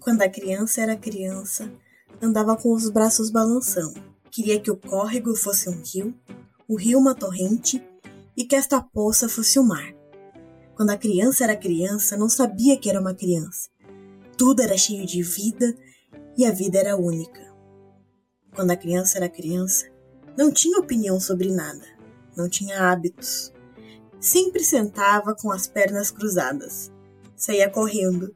Quando a criança era criança, andava com os braços balançando. Queria que o córrego fosse um rio, o rio uma torrente e que esta poça fosse o mar. Quando a criança era criança, não sabia que era uma criança. Tudo era cheio de vida e a vida era única. Quando a criança era criança, não tinha opinião sobre nada, não tinha hábitos. Sempre sentava com as pernas cruzadas, saía correndo,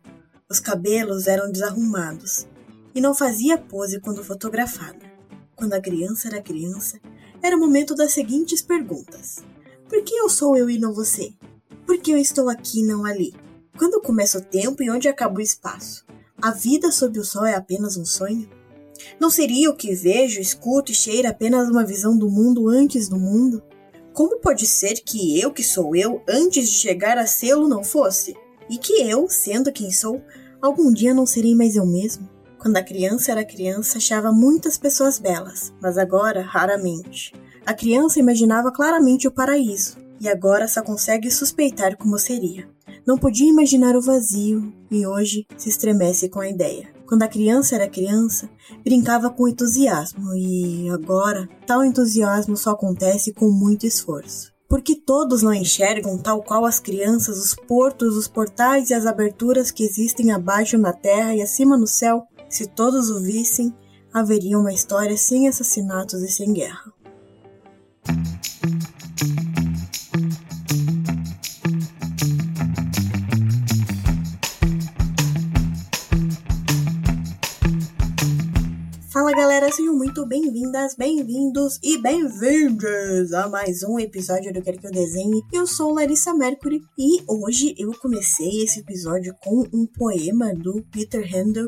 os cabelos eram desarrumados e não fazia pose quando fotografada. Quando a criança era criança, era o momento das seguintes perguntas: Por que eu sou eu e não você? Por que eu estou aqui e não ali? Quando começa o tempo e onde acaba o espaço? A vida sob o sol é apenas um sonho? Não seria o que vejo, escuto e cheiro apenas uma visão do mundo antes do mundo? Como pode ser que eu, que sou eu, antes de chegar a sê-lo, não fosse? E que eu, sendo quem sou, algum dia não serei mais eu mesmo? Quando a criança era criança, achava muitas pessoas belas, mas agora, raramente. A criança imaginava claramente o paraíso, e agora só consegue suspeitar como seria. Não podia imaginar o vazio, e hoje se estremece com a ideia. Quando a criança era criança, brincava com entusiasmo, e agora tal entusiasmo só acontece com muito esforço. Porque todos não enxergam, tal qual as crianças, os portos, os portais e as aberturas que existem abaixo na terra e acima no céu? Se todos o vissem, haveria uma história sem assassinatos e sem guerra. Fala galera, sejam muito bem-vindas, bem-vindos e bem-vindas a mais um episódio do Quero Que Eu Desenhe. Eu sou Larissa Mercury e hoje eu comecei esse episódio com um poema do Peter Handel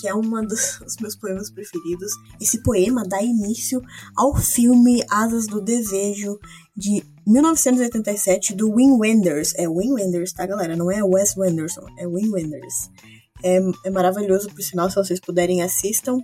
que é um dos, dos meus poemas preferidos. Esse poema dá início ao filme Asas do Desejo de 1987 do Wim Wenders. É Wim Wenders, tá, galera? Não é Wes Wenderson, é Wim Wenders. É, é maravilhoso, por sinal, se vocês puderem, assistam.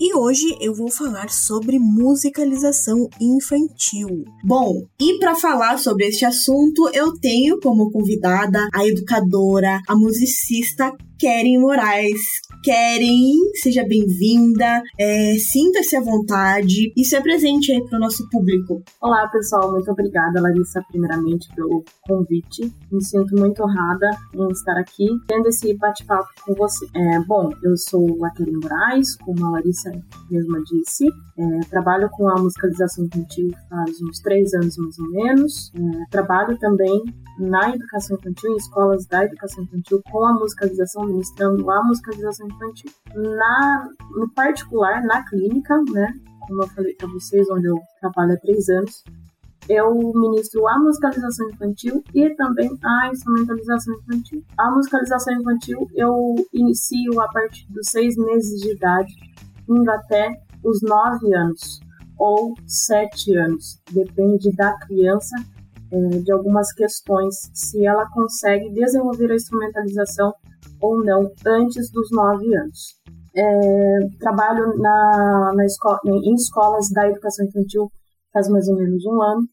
E hoje eu vou falar sobre musicalização infantil. Bom, e para falar sobre este assunto, eu tenho como convidada a educadora, a musicista Keren Moraes. Keren, seja bem-vinda, é, sinta-se à vontade e se apresente aí para o nosso público. Olá, pessoal, muito obrigada, Larissa, primeiramente, pelo convite. Me sinto muito honrada em estar aqui tendo esse bate-papo com você. É, bom, eu sou a Keren Moraes, como a Larissa mesma disse. É, trabalho com a musicalização infantil faz uns três anos mais ou menos. É, trabalho também na educação infantil, em escolas da educação infantil, com a musicalização, ministrando a musicalização infantil. Na, no particular, na clínica, né, como eu falei para vocês, onde eu trabalho há três anos, eu ministro a musicalização infantil e também a instrumentalização infantil. A musicalização infantil eu inicio a partir dos seis meses de idade, indo até os nove anos ou sete anos, depende da criança de algumas questões, se ela consegue desenvolver a instrumentalização ou não antes dos nove anos. É, trabalho na, na escola, em escolas da educação infantil faz mais ou menos um ano.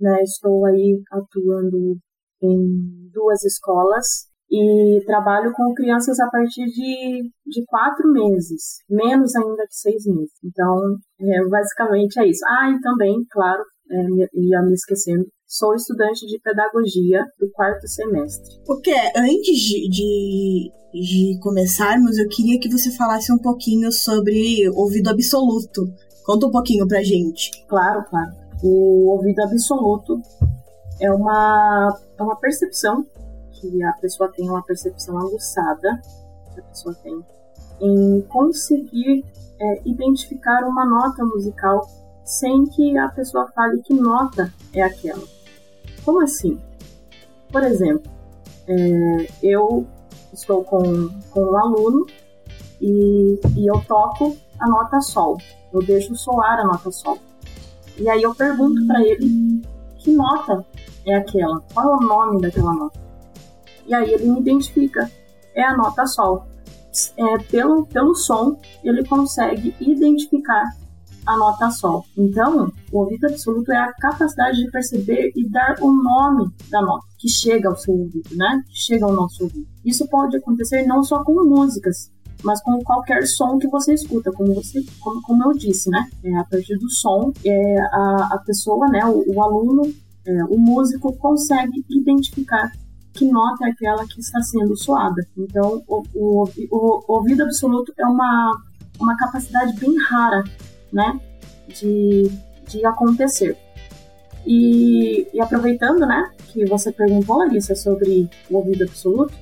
Né, estou aí atuando em duas escolas e trabalho com crianças a partir de, de quatro meses, menos ainda que seis meses. Então, é, basicamente é isso. Ah, e também, claro, é, ia me esquecendo, sou estudante de pedagogia do quarto semestre. Porque antes de, de, de começarmos, eu queria que você falasse um pouquinho sobre ouvido absoluto. Conta um pouquinho pra gente. Claro, claro. O ouvido absoluto é uma, é uma percepção que a pessoa tem, uma percepção aguçada que a pessoa tem em conseguir é, identificar uma nota musical sem que a pessoa fale que nota é aquela. Como assim? Por exemplo, é, eu estou com, com um aluno e, e eu toco a nota Sol. Eu deixo soar a nota Sol. E aí eu pergunto para ele que nota é aquela, qual é o nome daquela nota. E aí ele me identifica, é a nota Sol. É, pelo, pelo som, ele consegue identificar a nota sol. Então, o ouvido absoluto é a capacidade de perceber e dar o nome da nota que chega ao seu ouvido, né? Que chega ao nosso ouvido. Isso pode acontecer não só com músicas, mas com qualquer som que você escuta, como você, como, como eu disse, né? É, a partir do som, é, a, a pessoa, né, o, o aluno, é, o músico consegue identificar que nota é aquela que está sendo soada. Então, o, o, o, o ouvido absoluto é uma, uma capacidade bem rara, né, de, de acontecer. E, e aproveitando, né, que você perguntou, Larissa, sobre o ouvido absoluto,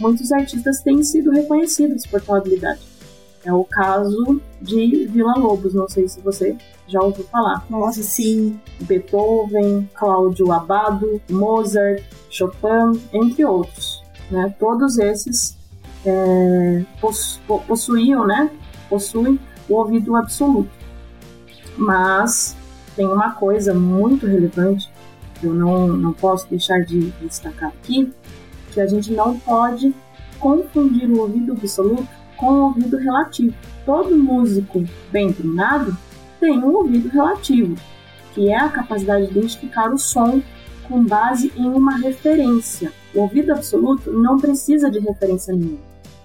muitos artistas têm sido reconhecidos por tal habilidade. É o caso de Vila Lobos, não sei se você já ouviu falar. Nossa, sim. Beethoven, Cláudio Abbado, Mozart, Chopin, entre outros. Né? Todos esses é, possuíam, né? Possuem o ouvido absoluto. Mas tem uma coisa muito relevante que eu não, não posso deixar de destacar aqui, que a gente não pode confundir o ouvido absoluto com o ouvido relativo. Todo músico bem treinado tem um ouvido relativo, que é a capacidade de identificar o som com base em uma referência. O ouvido absoluto não precisa de referência nenhuma.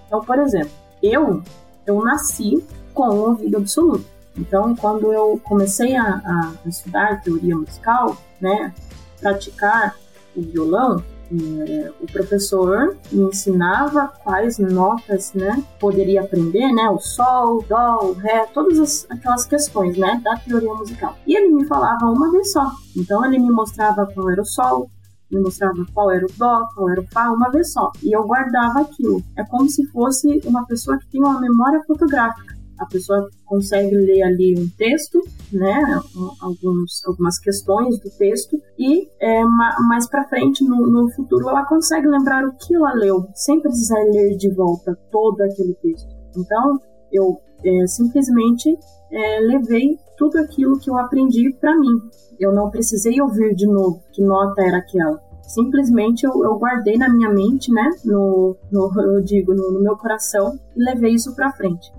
Então, por exemplo, eu eu nasci com um ouvido absoluto. Então, quando eu comecei a, a estudar teoria musical, né, praticar o violão, é, o professor me ensinava quais notas, né, poderia aprender, né, o sol, o dó, o ré, todas as, aquelas questões, né, da teoria musical. E ele me falava uma vez só. Então ele me mostrava qual era o sol, me mostrava qual era o dó, qual era o fá, uma vez só. E eu guardava aquilo. É como se fosse uma pessoa que tem uma memória fotográfica a pessoa consegue ler ali um texto, né, alguns, algumas questões do texto e é, mais para frente no, no, futuro ela consegue lembrar o que ela leu, sem precisar ler de volta todo aquele texto. Então eu é, simplesmente é, levei tudo aquilo que eu aprendi para mim. Eu não precisei ouvir de novo que nota era aquela simplesmente eu, eu, guardei na minha mente, né, no, no eu digo, no, no meu coração e levei isso para frente.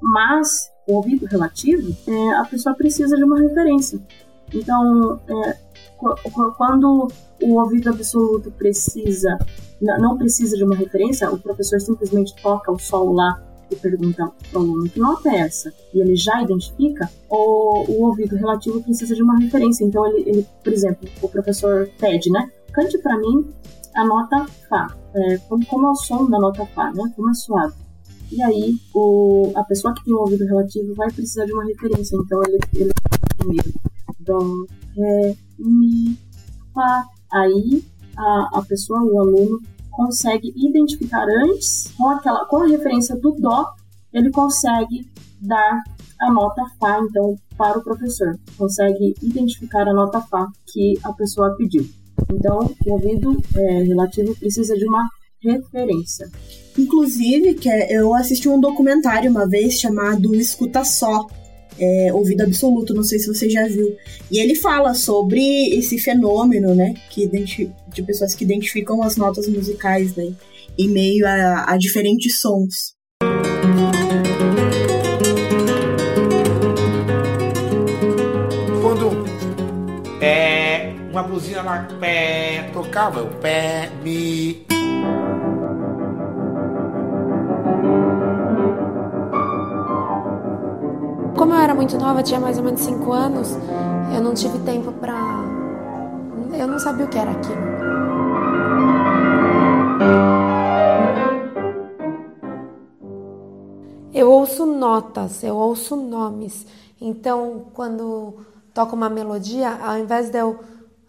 Mas o ouvido relativo, é, a pessoa precisa de uma referência. Então, é, quando o ouvido absoluto precisa, não precisa de uma referência, o professor simplesmente toca o sol lá e pergunta para o aluno que nota é essa, e ele já identifica, o, o ouvido relativo precisa de uma referência. Então, ele, ele por exemplo, o professor pede, né? Cante para mim a nota Fá. É, como é o som da nota Fá, né? Como é suave. E aí, o, a pessoa que tem o ouvido relativo vai precisar de uma referência. Então, ele, ele primeiro Dó, Ré, Mi, Fá. Aí, a, a pessoa, o aluno, consegue identificar antes, com, aquela, com a referência do Dó, ele consegue dar a nota Fá, então, para o professor. Consegue identificar a nota Fá que a pessoa pediu. Então, o ouvido é, relativo precisa de uma referência. Inclusive, que é, eu assisti um documentário uma vez chamado Escuta Só, é, ouvido absoluto, não sei se você já viu. E ele fala sobre esse fenômeno, né, que de pessoas que identificam as notas musicais, né, em meio a, a diferentes sons. Quando é, uma buzina lá pé, tocava o pé, mi, Como eu era muito nova, tinha mais ou menos 5 anos, eu não tive tempo para. Eu não sabia o que era aquilo. Eu ouço notas, eu ouço nomes. Então, quando toco uma melodia, ao invés de eu,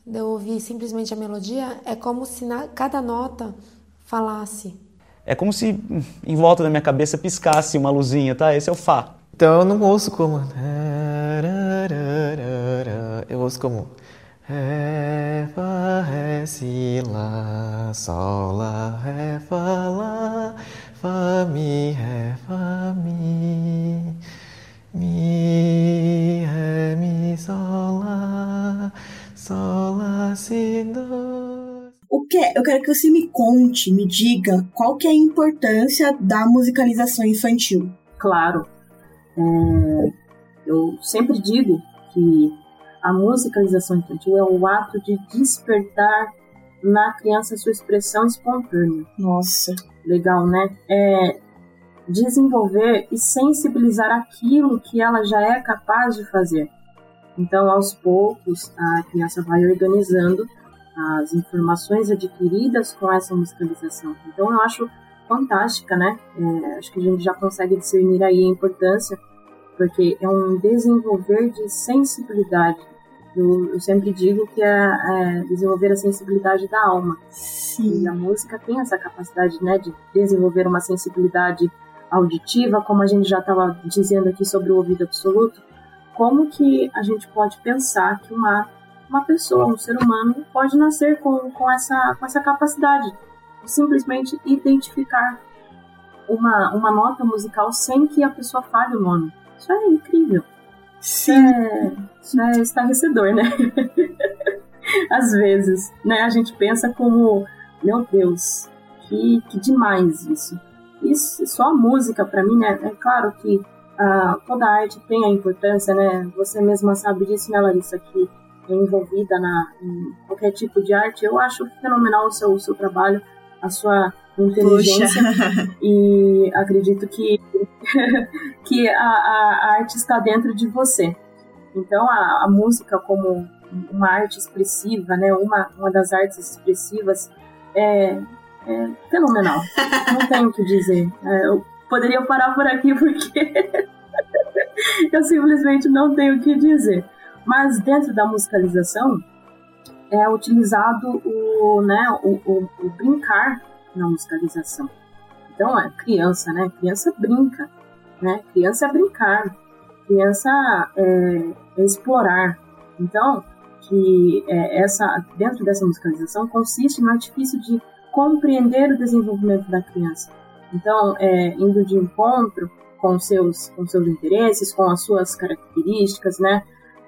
de eu ouvir simplesmente a melodia, é como se na, cada nota falasse. É como se em volta da minha cabeça piscasse uma luzinha, tá? Esse é o Fá. Então eu não ouço como. Eu ouço como. Ré, Fá, Ré, Si, Lá, Sol, Lá, Ré, Fá, Lá, Fá, Mi, Ré, Fá, Mi, Mi, Ré, Mi, Sol, Lá, Sol, Lá, Si, Do. O que eu quero que você me conte, me diga qual que é a importância da musicalização infantil. Claro, é, Eu sempre digo que a musicalização infantil é o ato de despertar na criança sua expressão espontânea. Nossa. Legal, né? É desenvolver e sensibilizar aquilo que ela já é capaz de fazer. Então, aos poucos, a criança vai organizando as informações adquiridas com essa musicalização. Então, eu acho fantástica, né? É, acho que a gente já consegue discernir aí a importância, porque é um desenvolver de sensibilidade. Eu, eu sempre digo que é, é, desenvolver a sensibilidade da alma. Sim. E a música tem essa capacidade, né, de desenvolver uma sensibilidade auditiva, como a gente já estava dizendo aqui sobre o ouvido absoluto. Como que a gente pode pensar que uma uma pessoa, um ser humano, pode nascer com, com, essa, com essa capacidade de simplesmente identificar uma, uma nota musical sem que a pessoa fale o nome. Isso é incrível. Isso é, isso é estarrecedor, né? Às vezes, né? A gente pensa como, meu Deus, que, que demais isso. Isso, só a música, para mim, né? É claro que uh, toda arte tem a importância, né? Você mesma sabe disso, né, Larissa? Que envolvida na, em qualquer tipo de arte. Eu acho fenomenal o seu, o seu trabalho, a sua inteligência Poxa. e acredito que, que a, a, arte está dentro de você. Então a, a música como uma arte expressiva, né, uma, uma das artes expressivas é, é fenomenal. Não tenho o que dizer. É, eu poderia parar por aqui porque eu simplesmente não tenho o que dizer. Mas dentro da musicalização é utilizado o, né, o, o, o brincar na musicalização. Então, é criança, né? Criança brinca, né? Criança é brincar, criança é, é explorar. Então, que é, essa dentro dessa musicalização consiste no artifício de compreender o desenvolvimento da criança. Então, é, indo de encontro com seus com seus interesses, com as suas características, né?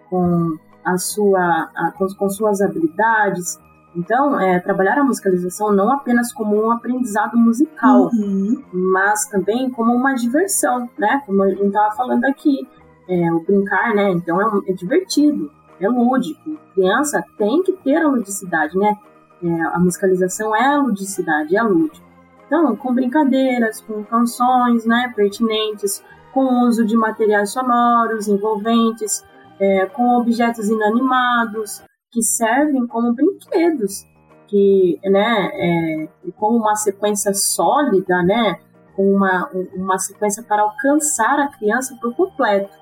com a sua, a, com, com, suas habilidades. Então, é, trabalhar a musicalização não apenas como um aprendizado musical, Uhum. mas também como uma diversão, né? Como a gente estava falando aqui, é, o brincar, né? Então é, um- é divertido, é lúdico. Criança tem que ter a ludicidade, né? É, a musicalização é a ludicidade, é lúdico. Então, com brincadeiras, com canções, né? Pertinentes, com uso de materiais sonoros envolventes, é, com objetos inanimados que servem como brinquedos, que, né, é, como uma sequência sólida, né, com uma, um- uma sequência para alcançar a criança por completo,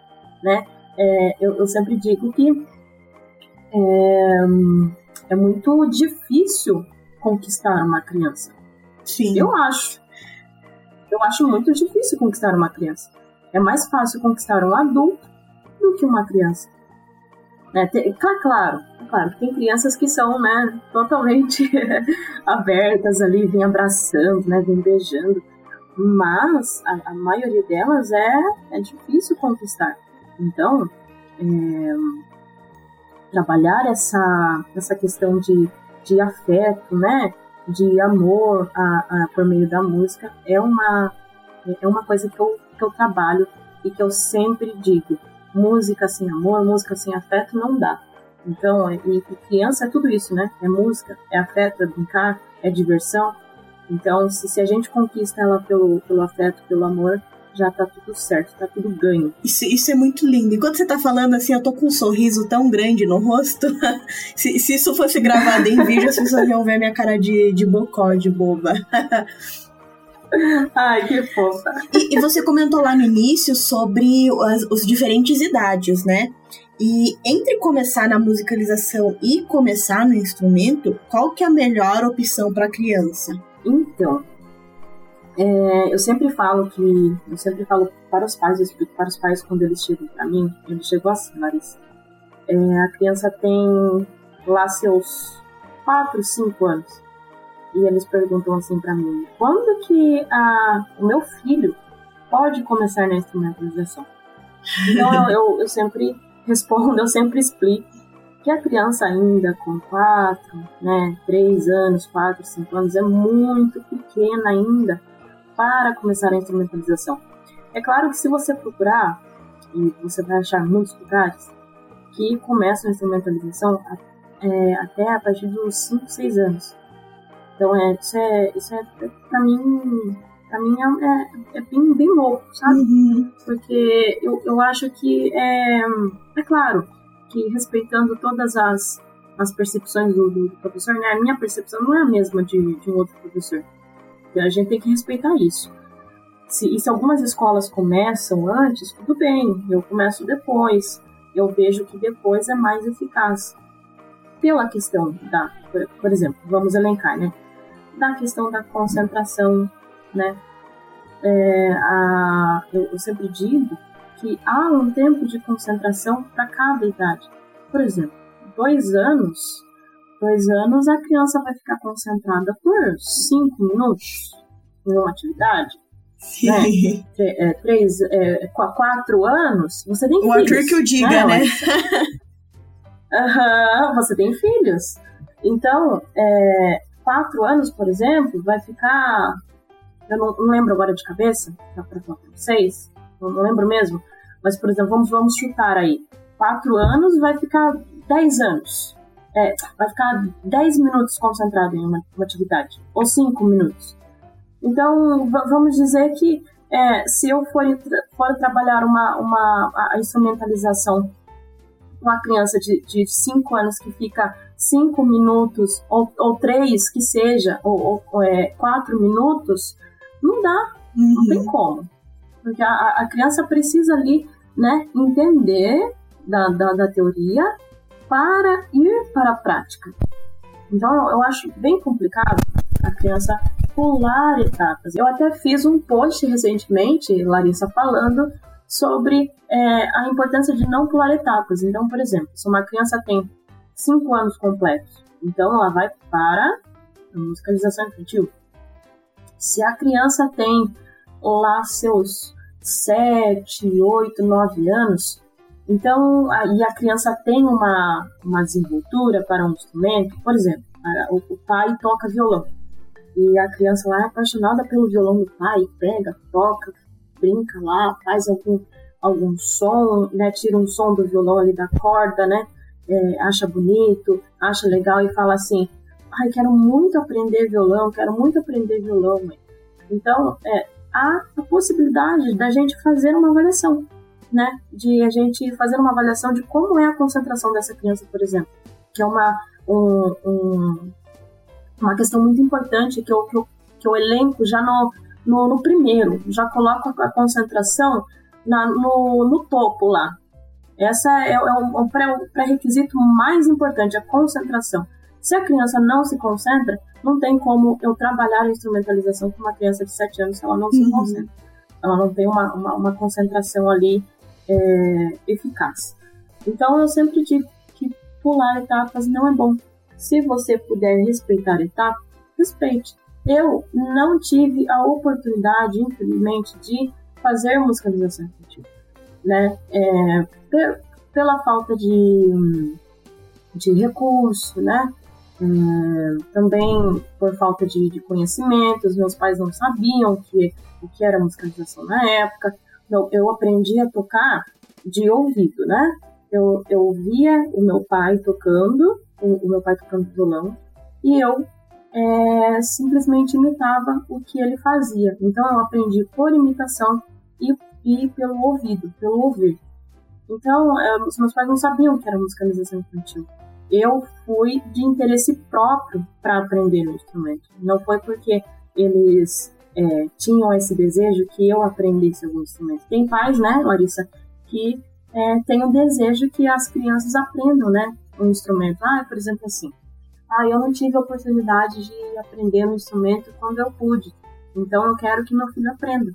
né. É, eu, eu sempre digo que é, é muito difícil conquistar uma criança. Sim. Eu acho. Eu acho muito difícil conquistar uma criança. É mais fácil conquistar um adulto do que uma criança. Né? Tem, cla- claro, é claro tem crianças que são né, totalmente abertas ali, vêm abraçando, né, vêm beijando. Mas a, a maioria delas é, é difícil conquistar. Então, é, trabalhar essa, essa questão de, de afeto, né? de amor a, a- por meio da música é uma, é uma coisa que eu, que eu trabalho e que eu sempre digo. Música sem amor, música sem afeto não dá. Então, e, e criança é tudo isso, né? É música, é afeto, é brincar, é diversão. Então, se, se a gente conquista ela pelo, pelo afeto, pelo amor, já tá tudo certo, tá tudo ganho. Isso, isso é muito lindo. Enquanto você tá falando assim, eu tô com um sorriso tão grande no rosto. se, se isso fosse gravado em vídeo, as pessoas iam ver minha cara de, de bocó, de boba. Ai, que fofa. E, e você comentou lá no início sobre as, os diferentes idades, né? E entre começar na musicalização e começar no instrumento, qual que é a melhor opção para criança? Então, é, eu sempre falo que, eu sempre falo para os pais, eu explico para os pais quando eles chegam para mim, eles chegam assim, Larissa. É, a criança tem lá seus 4, 5 anos. E eles perguntam assim para mim, quando que a, o meu filho pode começar na instrumentalização? Então eu, eu, eu sempre respondo, eu sempre explico que a criança ainda com 4, né, 3 anos, 4, 5 anos é muito pequena ainda para começar a instrumentalização. É claro que se você procurar e você vai achar muitos lugares, que começam a instrumentalização é, até a partir dos 5, 6 anos. Então, é, isso é, isso é pra mim, pra mim é, é, é bem, bem louco, sabe? Uhum. Porque eu, eu acho que, é, é claro, que respeitando todas as, as percepções do, do professor, né? A minha percepção não é a mesma de, de um outro professor. Então, a gente tem que respeitar isso. Se, e se algumas escolas começam antes, tudo bem, eu começo depois. Eu vejo que depois é mais eficaz. Pela questão da, por, por exemplo, vamos elencar, né? Da questão da concentração, né? É, a, eu, eu sempre digo que há um tempo de concentração para cada idade. Por exemplo, dois anos, dois anos a criança vai ficar concentrada por cinco minutos em uma atividade. Sim. Né? É, três, é, quatro anos, você tem O filhos. Arthur que o diga, né? Aham, você tem filhos. Então, é, quatro anos, por exemplo, vai ficar. Eu não, não lembro agora de cabeça, para falar para vocês, não, não lembro mesmo. Mas, por exemplo, vamos, vamos chutar aí. Quatro anos vai ficar dez anos. É, vai ficar dez minutos concentrado em uma, uma atividade. Ou cinco minutos. Então, va- vamos dizer que é, se eu for, for trabalhar uma, uma, a instrumentalização com a criança de, de 5 anos que fica 5 minutos, ou, ou 3 que seja, ou 4 minutos, não dá, não tem como. Porque a, a- a criança precisa ali né, entender da, da, da teoria para ir para a prática. Então eu, eu acho bem complicado a criança pular etapas. Eu até fiz um post recentemente, Larissa, falando sobre é, a importância de não pular etapas. Então, por exemplo, se uma criança tem 5 anos completos, então ela vai para a musicalização infantil. Se a criança tem lá seus 7, 8, 9 anos, então, a- e a criança tem uma, uma desenvoltura para um instrumento, por exemplo, a- o, o pai toca violão. E a criança lá é apaixonada pelo violão do pai, pega, toca, brinca lá, faz algum, algum som, né, tira um som do violão ali da corda, né, é, acha bonito, acha legal e fala assim, ai, quero muito aprender violão, quero muito aprender violão, mãe. Então, é, há a possibilidade da gente fazer uma avaliação, né, de a gente fazer uma avaliação de como é a concentração dessa criança, por exemplo, que é uma, um, um- uma questão muito importante que eu, que eu, que eu elenco já no, no, no primeiro, já coloco a concentração na, no, no topo lá. Essa é, é pré- um pré-requisito mais importante, a concentração. Se a criança não se concentra, não tem como eu trabalhar a instrumentalização com uma criança de 7 anos se ela não se Uhum. concentra. Ela não tem uma, uma, uma concentração ali é, eficaz. Então eu sempre digo que pular etapas não é bom. Se você puder respeitar etapas, respeite. Eu não tive a oportunidade, infelizmente, de fazer musicalização infantil, né? É, pe- pela falta de, de recurso, né? É, também por falta de, de conhecimento, os meus pais não sabiam o que, o que era musicalização na época. Então, eu aprendi a tocar de ouvido, né? Eu, eu ouvia o meu pai tocando, o, o meu pai tocando violão, e eu é, simplesmente imitava o que ele fazia. Então eu aprendi por imitação e, e pelo ouvido, pelo ouvir. Então é, os meus pais não sabiam que era musicalização infantil. Eu fui de interesse próprio para aprender o instrumento. Não foi porque eles é, tinham esse desejo que eu aprendesse algum instrumento. Tem pais, né, Larissa, que é, tem o desejo que as crianças aprendam, né, um instrumento. Ah, por exemplo, assim, ah, eu não tive a oportunidade de aprender um instrumento quando eu pude, então eu quero que meu filho aprenda.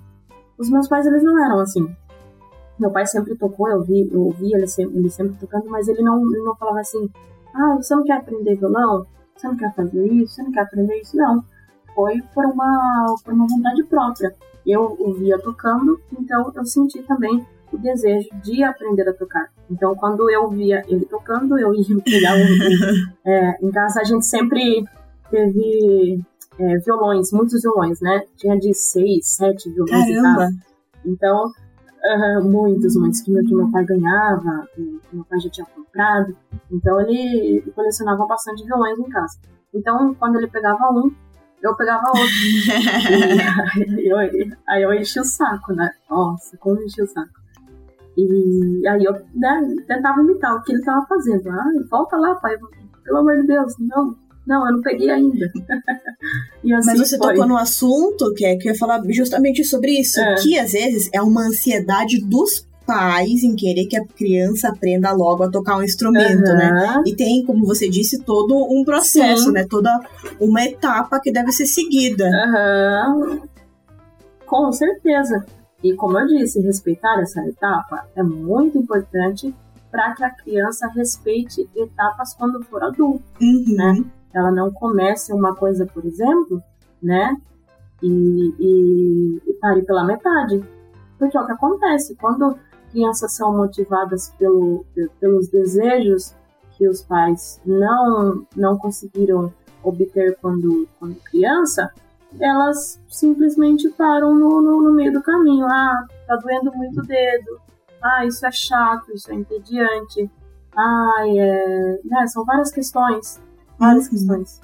Os meus pais, eles não eram assim. Meu pai sempre tocou, eu vi, eu ele sempre, ele sempre tocando, mas ele não, ele não falava assim, ah, você não quer aprender violão? Você não quer fazer isso? Você não quer aprender isso? Não. Foi por uma, por uma vontade própria. Eu o via tocando, então eu senti também o desejo de aprender a tocar. Então, quando eu via ele tocando, eu ia pegar um. é, em casa a gente sempre teve é, violões, muitos violões, né? Tinha de seis, sete violões em Caramba! casa. Então, Uhum, muitos, muitos que meu, que meu pai ganhava, que meu pai já tinha comprado. Então ele colecionava bastante violões em casa. Então, quando ele pegava um, eu pegava outro. e, aí, eu, aí eu enchi o saco, né? Nossa, como enchi o saco. E aí eu né, tentava imitar o que ele estava fazendo. Ah, volta lá, pai, pelo amor de Deus, não. Não, eu não peguei ainda. assim Mas você foi. tocou no assunto que é que eu ia falar justamente sobre isso, é. que às vezes é uma ansiedade dos pais em querer que a criança aprenda logo a tocar um instrumento, uhum. né? E tem, como você disse, todo um processo, Sim. né? Toda uma etapa que deve ser seguida. Uhum. Com certeza. E como eu disse, respeitar essa etapa é muito importante para que a criança respeite etapas quando for adulto, uhum. né? Ela não comece uma coisa, por exemplo, né? E, e, e pare pela metade. Porque é o que acontece, quando crianças são motivadas pelo, pelos desejos que os pais não, não conseguiram obter quando, quando criança, elas simplesmente param no, no, no, meio do caminho. Ah, tá doendo muito o dedo. Ah, isso é chato, isso é entediante. Ah, é... Né, são várias questões. Várias uhum. questões.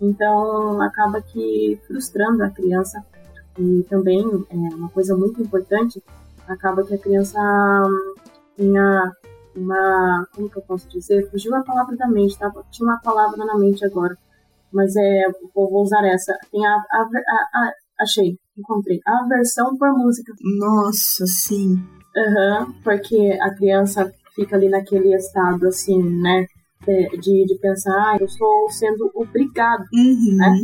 Então, acaba que frustrando a criança. E também, é uma coisa muito importante, acaba que a criança tinha uma... Como que eu posso dizer? Fugiu a palavra da mente, tá? Tinha uma palavra na mente agora mas é, vou, vou usar essa. Tem a, a, a, a, achei, encontrei, a versão por música. Nossa, sim. Uhum, porque a criança fica ali naquele estado assim, né? De, de pensar, ah, eu estou sendo obrigado, uhum. né?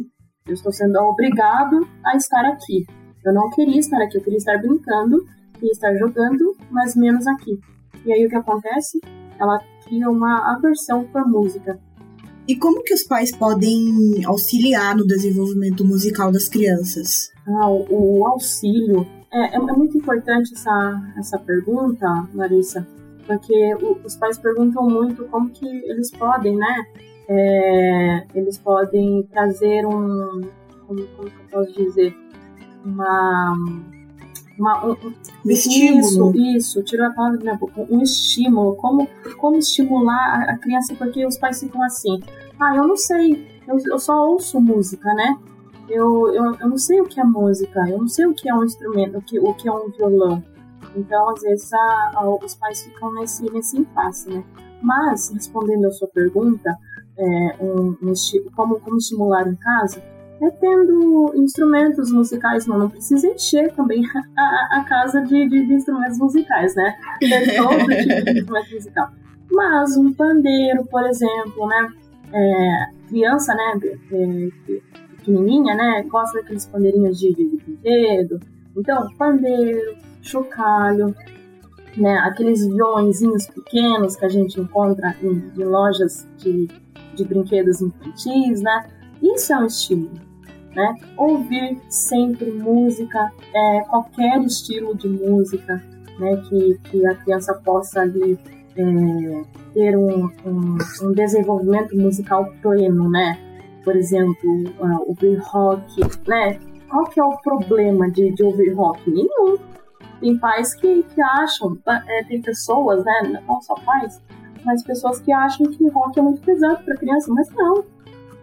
Eu estou sendo obrigado a estar aqui. Eu não queria estar aqui, eu queria estar brincando, queria estar jogando, mas menos aqui. E aí o que acontece? Ela cria uma aversão por música. E como que os pais podem auxiliar no desenvolvimento musical das crianças? Ah, o, o auxílio. É, é, é, muito importante essa, essa pergunta, Larissa, porque o, os pais perguntam muito como que eles podem, né? É, eles podem trazer um. Como, como eu posso dizer? Uma uma, um, estímulo. Isso, isso, tirou a palavra da minha boca. Um estímulo. Como, como estimular a, a criança, porque os pais ficam assim. Ah, eu não sei, eu, eu só ouço música, né? Eu, eu, eu não sei o que é música, eu não sei o que é um instrumento, o que, o que é um violão. Então, às vezes, a, a, os pais ficam nesse, nesse impasse, né? Mas, respondendo a sua pergunta, é, um, um, como, como estimular em casa, é tendo instrumentos musicais, não, não precisa encher também a, a casa de, de, de, instrumentos musicais, né? Ter todo tipo de instrumento musical. Mas um pandeiro, por exemplo, né? É, criança, né? É, pequenininha, né? Gosta daqueles pandeirinhos de, de, de dedo. Então, pandeiro, chocalho, né? Aqueles violõezinhos pequenos que a gente encontra em, em lojas de, de brinquedos infantis, né? Isso é um estímulo né? Ouvir sempre música, é, qualquer estilo de música, né? Que, que a criança possa ali é, ter um, um, um, desenvolvimento musical pleno, né? Por exemplo, uh, ouvir rock, né? Qual que é o problema de, de ouvir rock? Nenhum. Tem pais que, que acham, é, tem pessoas, né? Não só pais, mas pessoas que acham que rock é muito pesado para criança, mas não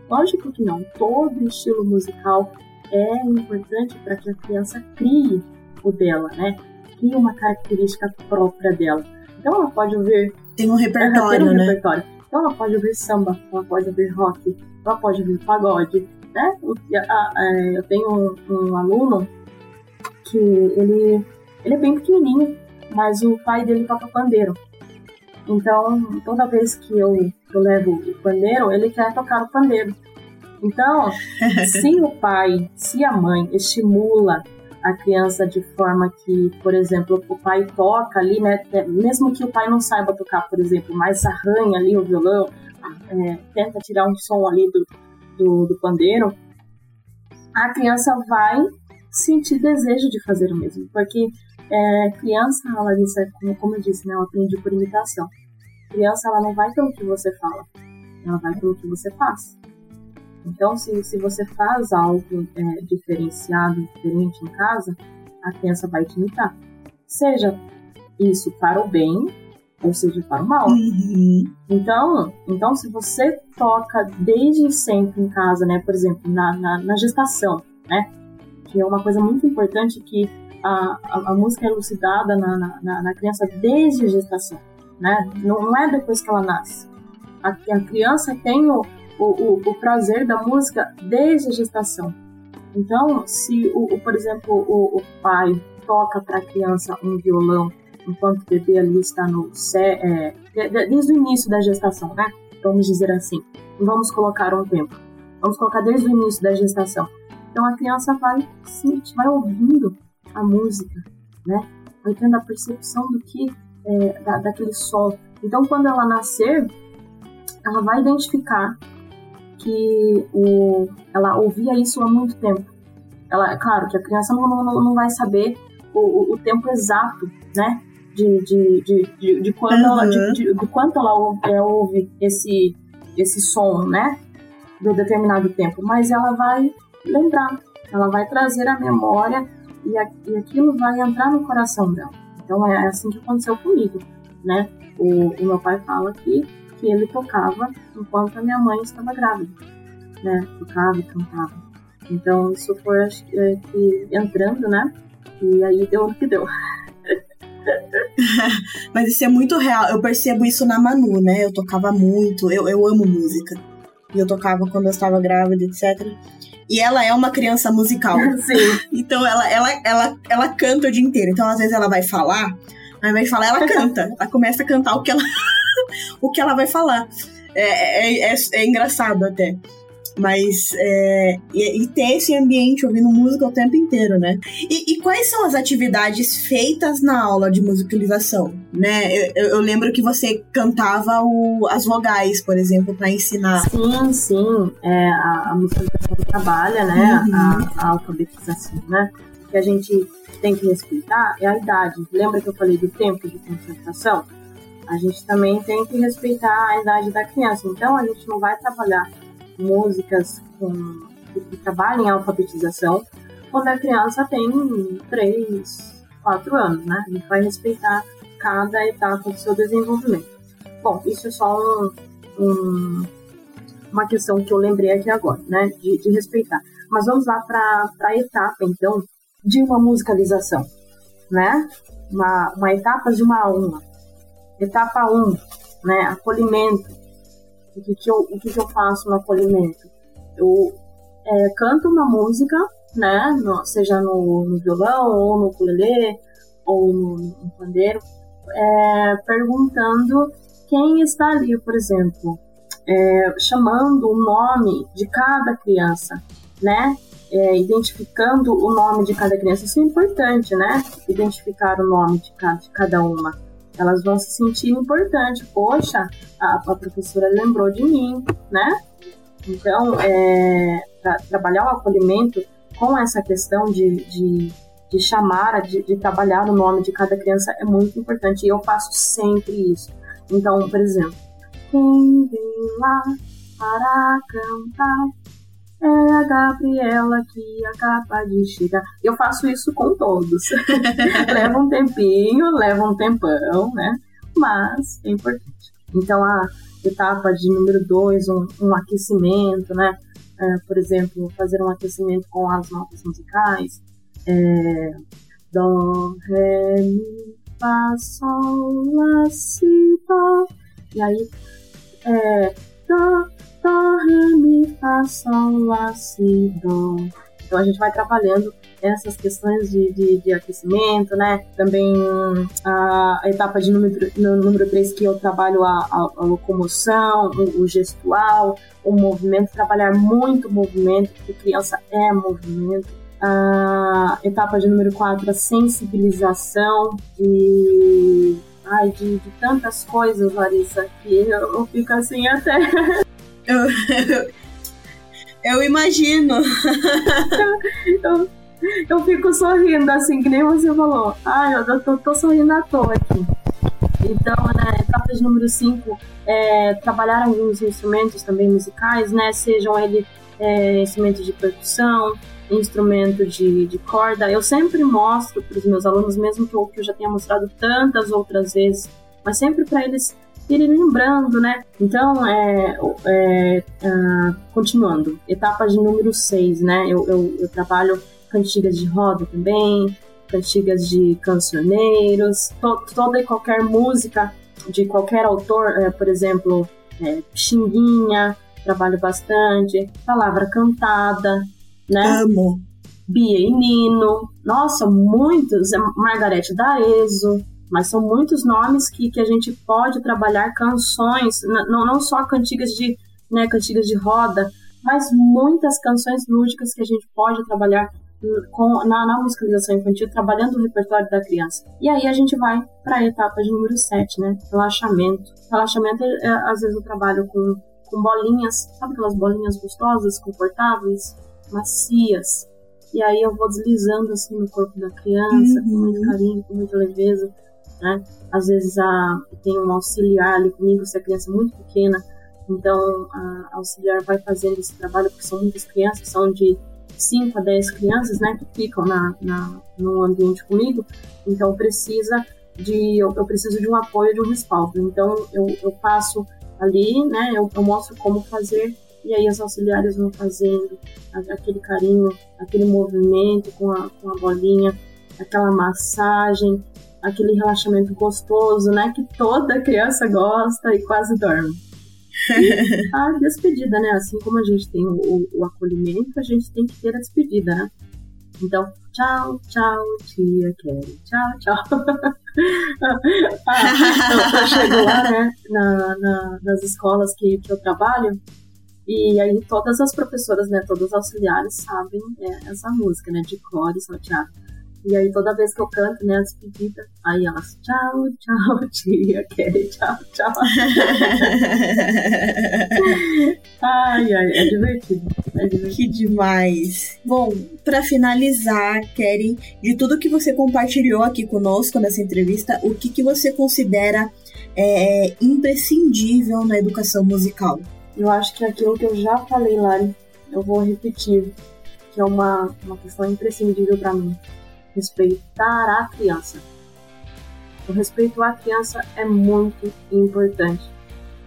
Lógico que não. Todo estilo musical é importante para que a criança crie o dela, né? Crie uma característica própria dela. Então ela pode ouvir. Tem um repertório, tem um né? repertório. Então ela pode ouvir samba, ela pode ouvir rock, ela pode ouvir pagode, né? Eu tenho um, um aluno que ele, ele é bem pequenininho, mas o pai dele toca pandeiro. Então, toda vez que eu, eu levo o pandeiro, ele quer tocar o pandeiro. Então, se o pai, se a mãe estimula a criança de forma que, por exemplo, o pai toca ali, né? É, mesmo que o pai não saiba tocar, por exemplo, mas arranha ali o violão, é, tenta tirar um som ali do, do, do pandeiro, a criança vai sentir desejo de fazer o mesmo, porque é, criança, a Larissa, como, como eu disse, né, ela aprende por imitação. Criança, ela não vai pelo que você fala, ela vai pelo que você faz. Então, se, se você faz algo é, diferenciado, diferente em casa, a criança vai te imitar. seja isso para o bem ou seja para o mal. Uhum. Então, então se você toca desde sempre em casa, né, por exemplo, na, na, na gestação, né, que é uma coisa muito importante que a, a, música é elucidada na, na, na, criança desde a gestação, né, não, é depois que ela nasce. A, a criança tem o, o, o, prazer da música desde a gestação. Então, se, o, o por exemplo, o, o pai toca para a criança um violão enquanto o bebê ali está no é, desde o início da gestação, né? Vamos dizer assim. Vamos colocar um tempo. Vamos colocar desde o início da gestação. Então a criança vai sentir, vai ouvindo a música, né? Vai tendo a percepção do que é, da, daquele som. Então quando ela nascer, ela vai identificar que o, ela ouvia isso há muito tempo. Ela, claro que a criança não, não, não vai saber o, o, tempo exato, né? De, de, de, de, de quando, uhum. ela, de, de, de, quanto ela ouve, é, ouve esse, esse som, né? Do determinado tempo. Mas ela vai lembrar, ela vai trazer a memória e, a, e aquilo vai entrar no coração dela. Então é assim que aconteceu comigo, né? O, o meu pai fala que, que ele tocava enquanto a minha mãe estava grávida, né? Tocava e cantava. Então isso foi acho é, que entrando, né? E aí deu o que deu. Mas isso é muito real. Eu percebo isso na Manu, né? Eu tocava muito, eu, eu amo música. E eu tocava quando eu estava grávida, etc. E ela é uma criança musical. Sim. Então ela, ela, ela, ela canta o dia inteiro. Então às vezes ela vai falar, ao invés de falar, ela canta. ela começa a cantar o que ela, o que ela vai falar. É, é, é, é engraçado até. Mas é, e, e, ter esse ambiente ouvindo música o tempo inteiro, né? E, e, quais são as atividades feitas na aula de musicalização, né? Eu, eu lembro que você cantava o, as vogais, por exemplo, para ensinar. Sim, sim. É, a, a musicalização trabalha, né? Uhum. A, a alfabetização, né? Que a gente tem que respeitar é a idade. Lembra que eu falei do tempo de concentração? A gente também tem que respeitar a idade da criança. Então a gente não vai trabalhar músicas com, que, que trabalhem em alfabetização quando a criança tem 3, 4 anos, né? A gente vai respeitar cada etapa do seu desenvolvimento. Bom, isso é só um, um, uma questão que eu lembrei aqui agora, né? De, de respeitar. Mas vamos lá para a etapa, então, de uma musicalização, né? Uma, uma etapa de uma a uma. Etapa 1, um, né? Acolhimento o que, que, eu, o que, que eu faço no acolhimento? Eu é, canto uma música, né? No, seja no, no, violão, ou no ukulele, ou no, no pandeiro, é, perguntando quem está ali, por exemplo, é, chamando o nome de cada criança, né? É, identificando o nome de cada criança. Isso é importante, né? Identificar o nome de cada, de cada uma elas vão se sentir importantes. Poxa, a, a professora lembrou de mim, né? Então, é, tra trabalhar o acolhimento com essa questão de, de, de chamar, de, de, trabalhar o nome de cada criança é muito importante. E eu faço sempre isso. Então, por exemplo, quem vem lá para cantar é a Gabriela que acaba de chegar. Eu faço isso com todos. leva um tempinho, leva um tempão, né? Mas é importante. Então, a etapa de número dois, um, um aquecimento, né? É, por exemplo, fazer um aquecimento com as notas musicais. É, Dó, Ré, Mi, Fá, Sol, Lá, Si, Dó. E aí, é, Dó, Dó, Ré, Mi, Sol, Lá, Si, Dó. Então a gente vai trabalhando essas questões de, de, de aquecimento, né? Também a, a etapa de número, número 3 que eu trabalho a, a, a locomoção, o, o, gestual, o movimento, trabalhar muito movimento, porque criança é movimento. A etapa de número 4, a sensibilização e ai, de, de tantas coisas, Larissa, que eu, eu fico assim até. Eu, eu imagino. eu, eu fico sorrindo, assim, que nem você falou. Ai, eu tô, tô sorrindo à toa aqui. Então, né, etapa de número 5, é, trabalhar alguns instrumentos também musicais, né, sejam eles é, instrumentos de percussão, instrumento de, de corda, eu sempre mostro para os meus alunos, mesmo que eu, que eu já tenha mostrado tantas outras vezes, mas sempre para eles irem lembrando, né? Então, é, é uh, continuando, etapa de número 6, né? Eu, eu, eu trabalho cantigas de roda também, cantigas de cancioneiros, to, toda e qualquer música de qualquer autor, é, por exemplo, é, Xinguinha, trabalho bastante, palavra cantada, né? Amo. Bia e Nino, nossa, muitos, é Margarete Daeso, mas são muitos nomes que, que a gente pode trabalhar canções, não, não só cantigas de, né, cantigas de roda, mas muitas canções lúdicas que a gente pode trabalhar com, na, na musicalização infantil, trabalhando o repertório da criança. E aí a gente vai para a etapa de número 7, né? Relaxamento. Relaxamento, é, às vezes eu trabalho com, com bolinhas, sabe aquelas bolinhas gostosas, confortáveis, macias. E aí eu vou deslizando assim no corpo da criança, uhum. com muito carinho, com muita leveza, né? Às vezes a, um auxiliar ali comigo, se a criança é muito pequena, então a auxiliar vai fazendo esse trabalho, porque são muitas crianças, são de 5 a 10 crianças, né, que ficam na, na, no ambiente comigo, então precisa de, eu, eu, preciso de um apoio, de um respaldo. Então eu, eu passo ali, né, eu, eu mostro como fazer e aí as auxiliares vão fazendo aquele carinho, aquele movimento com a, com a bolinha, aquela massagem, aquele relaxamento gostoso, né, que toda criança gosta e quase dorme. E a despedida, né? Assim como a gente tem o, o, acolhimento, a gente tem que ter a despedida, né? Então, tchau, tchau, tia Kelly. Tchau, tchau. ah, eu, eu, chego lá, né, na, na, nas escolas que, que eu trabalho, e aí todas as professoras, né, todos os auxiliares sabem é, essa música, né, de cor e salteado. E aí toda vez que eu canto, né, a despedida, aí elas, tchau, tchau, tia Kelly, tchau, tchau. ai, ai, é divertido, é divertido. Que demais. Bom, para finalizar, Kelly, de tudo que você compartilhou aqui conosco nessa entrevista, o que, que você considera é, imprescindível na educação musical? Eu acho que aquilo que eu já falei, Lari, eu vou repetir, que é uma, uma questão imprescindível para mim respeitar a criança. O respeito à criança é muito importante.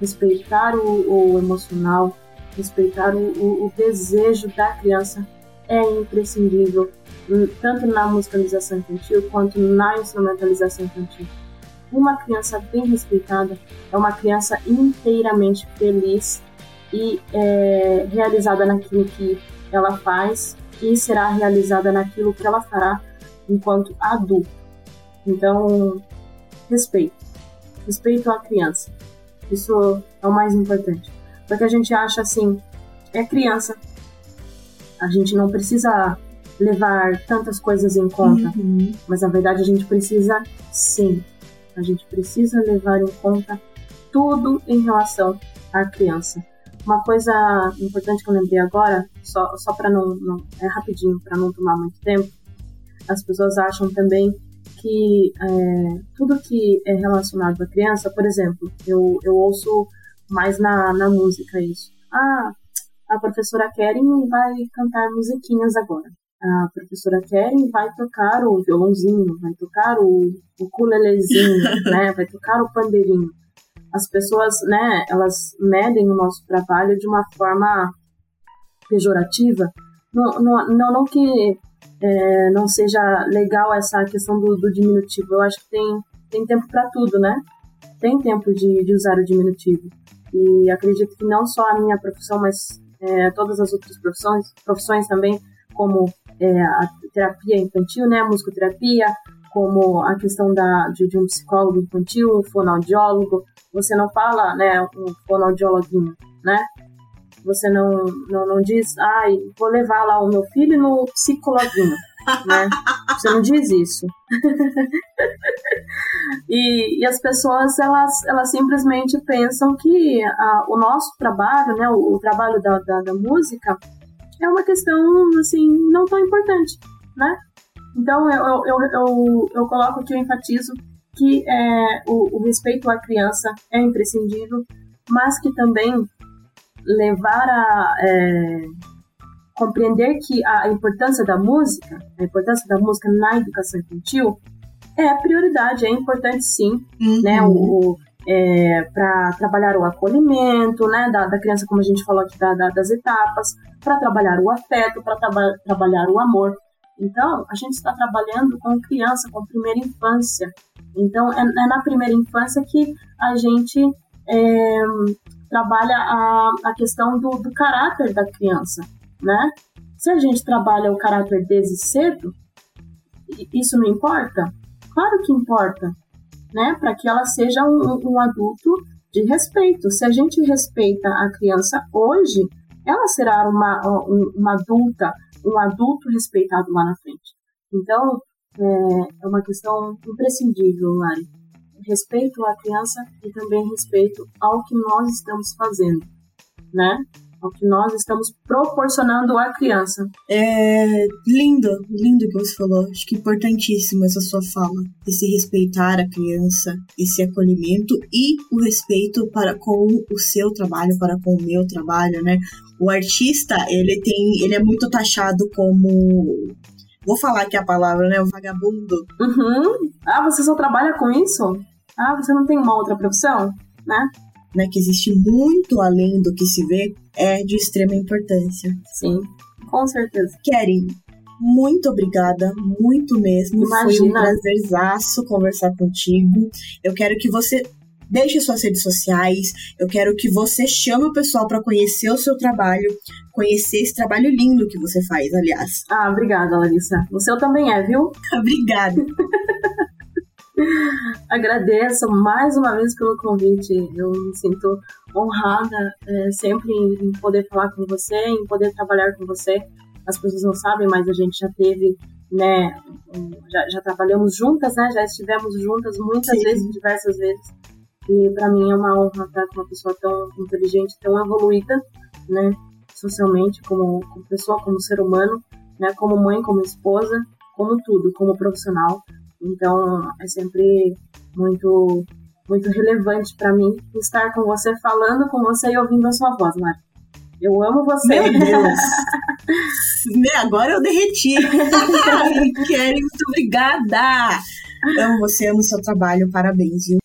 Respeitar o, o emocional, respeitar o, o, o, desejo da criança é imprescindível, tanto na musicalização infantil quanto na instrumentalização infantil. Uma criança bem respeitada é uma criança inteiramente feliz e é, realizada naquilo que ela faz e será realizada naquilo que ela fará enquanto adulto. Então, respeito. Respeito à criança. Isso é o mais importante. Porque a gente acha assim, é criança. A gente não precisa levar tantas coisas em conta. Uhum. Mas na verdade a gente precisa sim. A gente precisa levar em conta tudo em relação à criança. Uma coisa importante que eu lembrei agora, só, só para não, não. É rapidinho, para não tomar muito tempo as pessoas acham também que é, tudo que é relacionado à criança, por exemplo, eu, eu ouço mais na, na música isso. Ah, a professora Keren vai cantar musiquinhas agora. A professora Keren vai tocar o violãozinho, vai tocar o, o ukulelezinho, né? Vai tocar o pandeirinho. As pessoas, né, elas medem o nosso trabalho de uma forma pejorativa. Não, não, não, não que é, não seja legal essa questão do, do, diminutivo. Eu acho que tem, tem tempo para tudo, né? Tem tempo de, de, usar o diminutivo. E acredito que não só a minha profissão, mas é, todas as outras profissões, profissões também, como é, a terapia infantil, né? A musicoterapia, como a questão da, de, de um psicólogo infantil, um fonoaudiólogo. Você não fala, né, um fonoaudiologuinho, né? Você não, não, não diz, ai, vou levar lá o meu filho no psicologuinho, né? Você não diz isso. e, e as pessoas, elas, elas simplesmente pensam que a, o nosso trabalho, né, o, o trabalho da, da, da música, é uma questão, assim, não tão importante, né? Então, eu, eu, eu, eu, eu coloco aqui, eu enfatizo que é, o, o respeito à criança é imprescindível, mas que também levar a, é, compreender que a importância da música, a importância da música na educação infantil é prioridade, é importante sim, Uhum. né? O, é, para trabalhar o acolhimento, né, da, da criança, como a gente falou aqui, da, da- das etapas, para trabalhar o afeto, para traba- trabalhar o amor. Então, a gente está trabalhando com criança, com primeira infância. Então, é, é na primeira infância que a gente é, trabalha a, a questão do, do caráter da criança, né? Se a gente trabalha o caráter desde cedo, isso não importa? Claro que importa, né? Para que ela seja um, um adulto de respeito. Se a gente respeita a criança hoje, ela será uma, um- uma adulta, um adulto respeitado lá na frente. Então, é, é uma questão imprescindível, Lari. Respeito à criança e também respeito ao que nós estamos fazendo, né? Ao que nós estamos proporcionando à criança. É lindo, lindo que você falou. Acho que importantíssimo essa sua fala. Esse respeitar a criança, esse acolhimento e o respeito para com o seu trabalho, para com o meu trabalho, né? O artista, ele tem, ele é muito taxado como Vou falar aqui a palavra, né? O vagabundo. Uhum. Ah, você só trabalha com isso? Ah, você não tem uma outra profissão? Né? Né, que existe muito além do que se vê, é de extrema importância. Sim, com certeza. Keren, muito obrigada, muito mesmo. Foi um Imagina. prazerzaço conversar contigo. Eu quero que você deixe suas redes sociais, eu quero que você chame o pessoal para conhecer o seu trabalho, conhecer esse trabalho lindo que você faz, aliás. Ah, obrigada, Larissa. O seu também é, viu? Obrigada. Agradeço mais uma vez pelo convite. Eu me sinto honrada é, sempre em, poder falar com você, em poder trabalhar com você. As pessoas não sabem, mas a gente já teve, né? Já, já trabalhamos juntas, né? Já estivemos juntas muitas Sim. vezes, diversas vezes. E para mim é uma honra estar com uma pessoa tão inteligente, tão evoluída, né? Socialmente, como, como pessoa, como ser humano, né? Como mãe, como esposa, como tudo, como profissional. Então é sempre muito muito relevante para mim estar com você, falando com você e ouvindo a sua voz, Mari. Eu amo você. Meu Deus. Agora eu derreti. Keren, muito obrigada. Amo você, amo seu trabalho, parabéns, viu?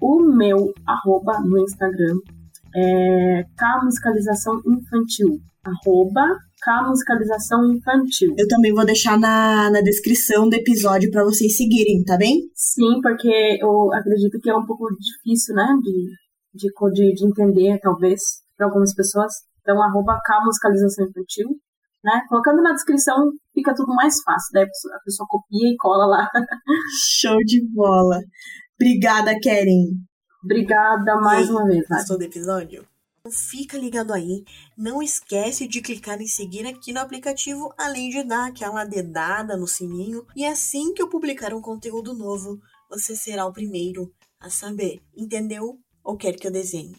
O meu arroba no Instagram é K Musicalização Infantil. Arroba K Musicalização Infantil. Eu também vou deixar na, na descrição do episódio para vocês seguirem, tá bem? Sim, porque eu acredito que é um pouco difícil, né? De, de, de, de entender, talvez, para algumas pessoas. Então, arroba K Musicalização Infantil. Né? Colocando na descrição fica tudo mais fácil. Daí a pessoa, a pessoa copia e cola lá. Show de bola. Obrigada, Keren. Obrigada mais aí, uma vez. Gostou do episódio? Então fica ligado aí. Não esquece de clicar em seguir aqui no aplicativo, além de dar aquela dedada no sininho. E assim que eu publicar um conteúdo novo, você será o primeiro a saber. Entendeu? Ou quer que eu desenhe?